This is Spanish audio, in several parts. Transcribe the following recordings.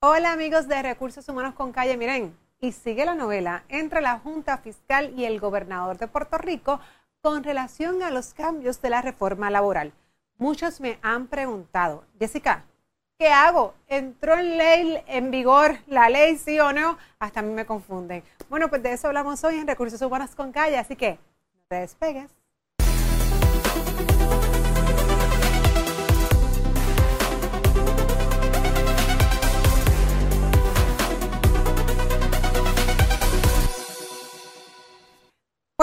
Hola amigos de Recursos Humanos con Calle, miren, y sigue la novela entre la Junta Fiscal y el gobernador de Puerto Rico con relación a los cambios de la reforma laboral. Muchos me han preguntado, Jessica, ¿qué hago? ¿Entró en ley en vigor la ley, sí o no? Hasta a mí me confunden. Bueno, pues de eso hablamos hoy en Recursos Humanos con Calle, así que no te despegues.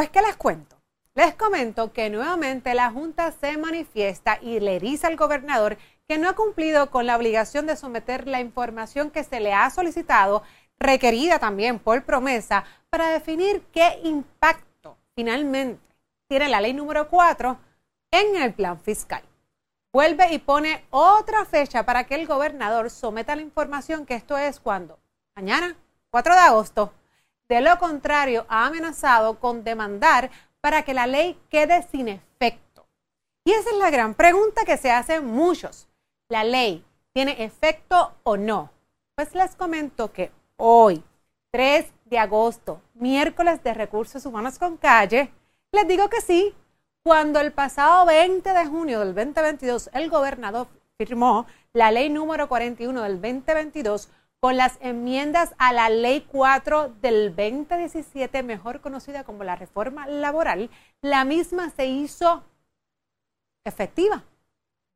Pues, ¿qué les cuento? Les comento que nuevamente la Junta se manifiesta y le dice al gobernador que no ha cumplido con la obligación de someter la información que se le ha solicitado, requerida también por promesa, para definir qué impacto finalmente tiene la ley número 4 en el plan fiscal. Vuelve y pone otra fecha para que el gobernador someta la información, que esto es cuando, mañana, 4 de agosto, de lo contrario, ha amenazado con demandar para que la ley quede sin efecto. Y esa es la gran pregunta que se hacen muchos. ¿La ley tiene efecto o no? Pues les comento que hoy, 3 de agosto, miércoles de recursos humanos con calle, les digo que sí, cuando el pasado 20 de junio del 2022 el gobernador firmó la ley número 41 del 2022 con las enmiendas a la Ley 4 del 2017, mejor conocida como la reforma laboral, la misma se hizo efectiva.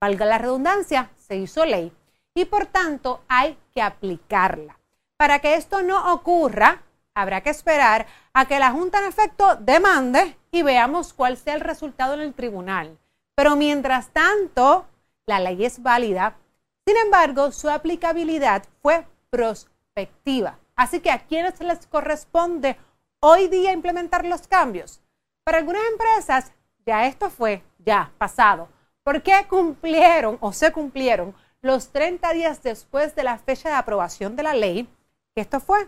Valga la redundancia, se hizo ley y por tanto hay que aplicarla. Para que esto no ocurra, habrá que esperar a que la Junta en efecto demande y veamos cuál sea el resultado en el tribunal. Pero mientras tanto, la ley es válida. Sin embargo, su aplicabilidad fue prospectiva. Así que a quienes les corresponde hoy día implementar los cambios. Para algunas empresas ya esto fue ya pasado, porque cumplieron o se cumplieron los 30 días después de la fecha de aprobación de la ley, que esto fue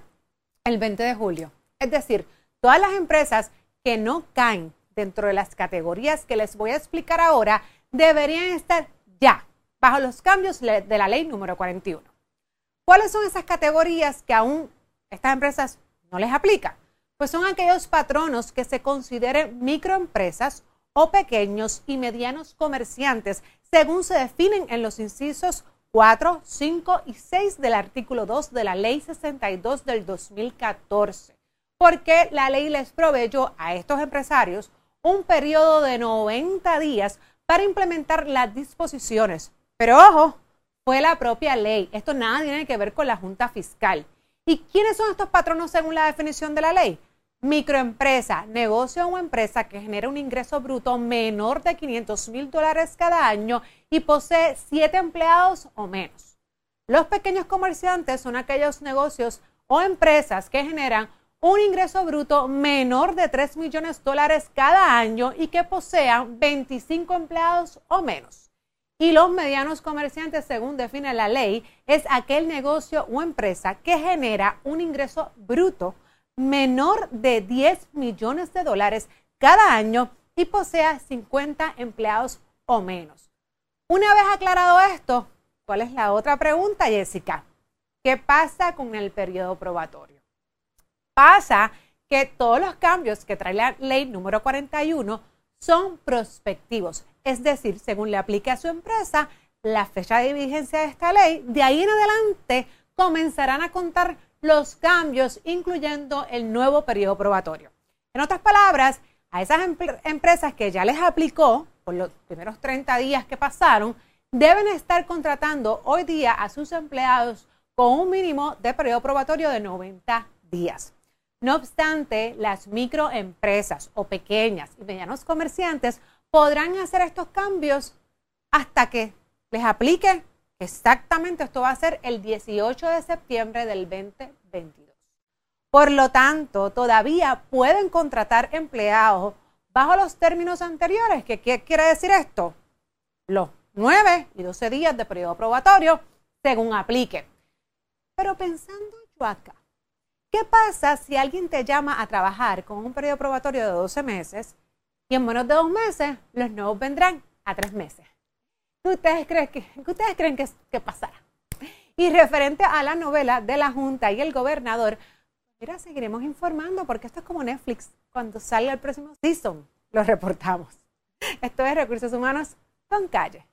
el 20 de julio. Es decir, todas las empresas que no caen dentro de las categorías que les voy a explicar ahora deberían estar ya bajo los cambios de la ley número 41. ¿Cuáles son esas categorías que aún estas empresas no les aplica? Pues son aquellos patronos que se consideren microempresas o pequeños y medianos comerciantes, según se definen en los incisos 4, 5 y 6 del artículo 2 de la Ley 62 del 2014, porque la ley les proveyó a estos empresarios un periodo de 90 días para implementar las disposiciones. Pero ojo, fue la propia ley. Esto nada tiene que ver con la Junta Fiscal. ¿Y quiénes son estos patronos según la definición de la ley? Microempresa, negocio o empresa que genera un ingreso bruto menor de 500 mil dólares cada año y posee siete empleados o menos. Los pequeños comerciantes son aquellos negocios o empresas que generan un ingreso bruto menor de 3 millones de dólares cada año y que posean 25 empleados o menos. Y los medianos comerciantes, según define la ley, es aquel negocio o empresa que genera un ingreso bruto menor de 10 millones de dólares cada año y posea 50 empleados o menos. Una vez aclarado esto, ¿cuál es la otra pregunta, Jessica? ¿Qué pasa con el periodo probatorio? Pasa que todos los cambios que trae la ley número 41 son prospectivos es decir, según le aplique a su empresa la fecha de vigencia de esta ley, de ahí en adelante comenzarán a contar los cambios, incluyendo el nuevo periodo probatorio. En otras palabras, a esas empresas que ya les aplicó por los primeros 30 días que pasaron, deben estar contratando hoy día a sus empleados con un mínimo de periodo probatorio de 90 días. No obstante, las microempresas o pequeñas y medianos comerciantes podrán hacer estos cambios hasta que les aplique exactamente, esto va a ser el 18 de septiembre del 2022. Por lo tanto, todavía pueden contratar empleados bajo los términos anteriores. ¿Qué, quiere decir esto? Los 9 y 12 días de periodo probatorio según aplique. Pero pensando yo acá, ¿qué pasa si alguien te llama a trabajar con un periodo probatorio de 12 meses y en menos de dos meses los nuevos vendrán a tres meses. ¿Qué ustedes creen que, ustedes creen que, pasará? Y referente a la novela de la Junta y el gobernador, mira, seguiremos informando porque esto es como Netflix. Cuando salga el próximo season, lo reportamos. Esto es Recursos Humanos con Calle.